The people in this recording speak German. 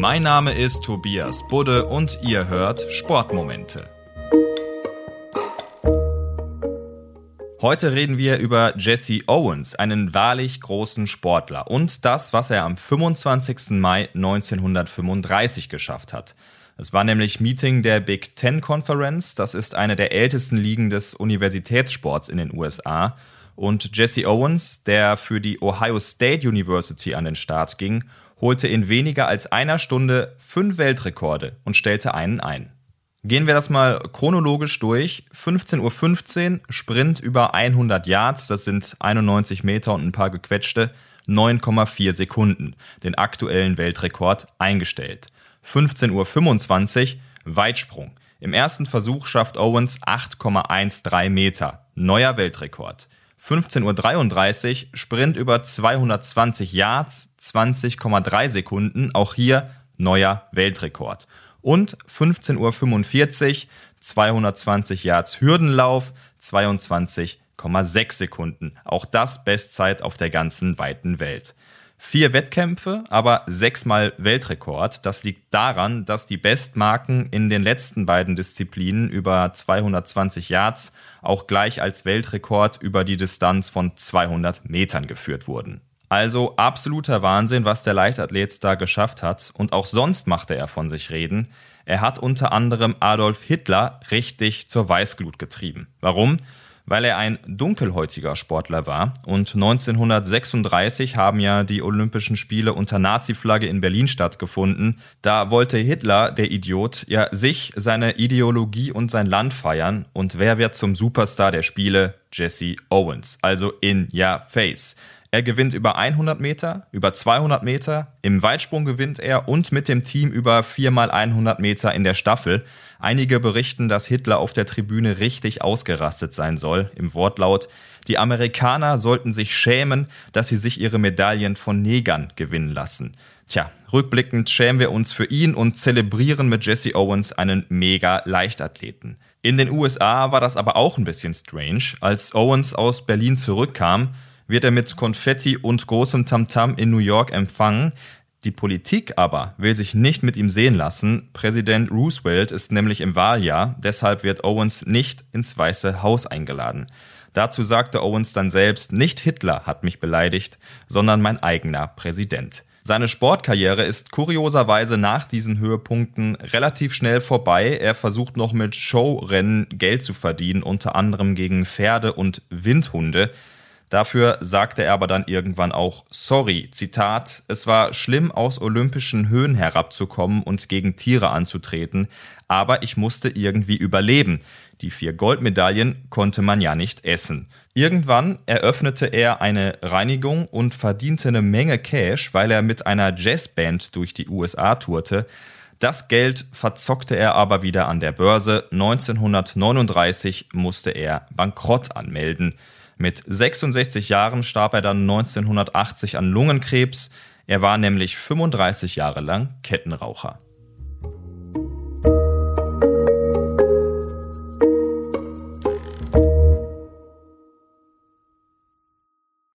Mein Name ist Tobias Budde und ihr hört Sportmomente. Heute reden wir über Jesse Owens, einen wahrlich großen Sportler und das, was er am 25. Mai 1935 geschafft hat. Es war nämlich Meeting der Big Ten Conference, das ist eine der ältesten Ligen des Universitätssports in den USA. Und Jesse Owens, der für die Ohio State University an den Start ging, holte in weniger als einer Stunde fünf Weltrekorde und stellte einen ein. Gehen wir das mal chronologisch durch. 15.15 Uhr, Sprint über 100 Yards, das sind 91 Meter und ein paar gequetschte, 9,4 Sekunden, den aktuellen Weltrekord eingestellt. 15.25 Uhr, Weitsprung. Im ersten Versuch schafft Owens 8,13 Meter, neuer Weltrekord. 15.33 Uhr, Sprint über 220 Yards, 20,3 Sekunden, auch hier neuer Weltrekord und 15.45 Uhr 220 Yards Hürdenlauf, 22,6 Sekunden. Auch das Bestzeit auf der ganzen weiten Welt. Vier Wettkämpfe, aber sechsmal Weltrekord. Das liegt daran, dass die Bestmarken in den letzten beiden Disziplinen über 220 Yards auch gleich als Weltrekord über die Distanz von 200 Metern geführt wurden. Also absoluter Wahnsinn, was der Leichtathlet da geschafft hat. Und auch sonst machte er von sich reden. Er hat unter anderem Adolf Hitler richtig zur Weißglut getrieben. Warum? Weil er ein dunkelhäutiger Sportler war. Und 1936 haben ja die Olympischen Spiele unter Nazi-Flagge in Berlin stattgefunden. Da wollte Hitler, der Idiot, ja sich, seine Ideologie und sein Land feiern. Und wer wird zum Superstar der Spiele? Jesse Owens. Also in your face. Er gewinnt über 100 Meter, über 200 Meter, im Weitsprung gewinnt er und mit dem Team über 4 mal 100 Meter in der Staffel. Einige berichten, dass Hitler auf der Tribüne richtig ausgerastet sein soll, im Wortlaut. Die Amerikaner sollten sich schämen, dass sie sich ihre Medaillen von Negern gewinnen lassen. Tja, rückblickend schämen wir uns für ihn und zelebrieren mit Jesse Owens einen mega Leichtathleten. In den USA war das aber auch ein bisschen strange. Als Owens aus Berlin zurückkam, wird er mit Konfetti und großem Tamtam in New York empfangen. Die Politik aber will sich nicht mit ihm sehen lassen. Präsident Roosevelt ist nämlich im Wahljahr, deshalb wird Owens nicht ins Weiße Haus eingeladen. Dazu sagte Owens dann selbst, nicht Hitler hat mich beleidigt, sondern mein eigener Präsident. Seine Sportkarriere ist kurioserweise nach diesen Höhepunkten relativ schnell vorbei. Er versucht noch mit Showrennen Geld zu verdienen, unter anderem gegen Pferde und Windhunde. Dafür sagte er aber dann irgendwann auch sorry, Zitat, es war schlimm aus olympischen Höhen herabzukommen und gegen Tiere anzutreten, aber ich musste irgendwie überleben. Die vier Goldmedaillen konnte man ja nicht essen. Irgendwann eröffnete er eine Reinigung und verdiente eine Menge Cash, weil er mit einer Jazzband durch die USA tourte. Das Geld verzockte er aber wieder an der Börse. 1939 musste er Bankrott anmelden. Mit 66 Jahren starb er dann 1980 an Lungenkrebs. Er war nämlich 35 Jahre lang Kettenraucher.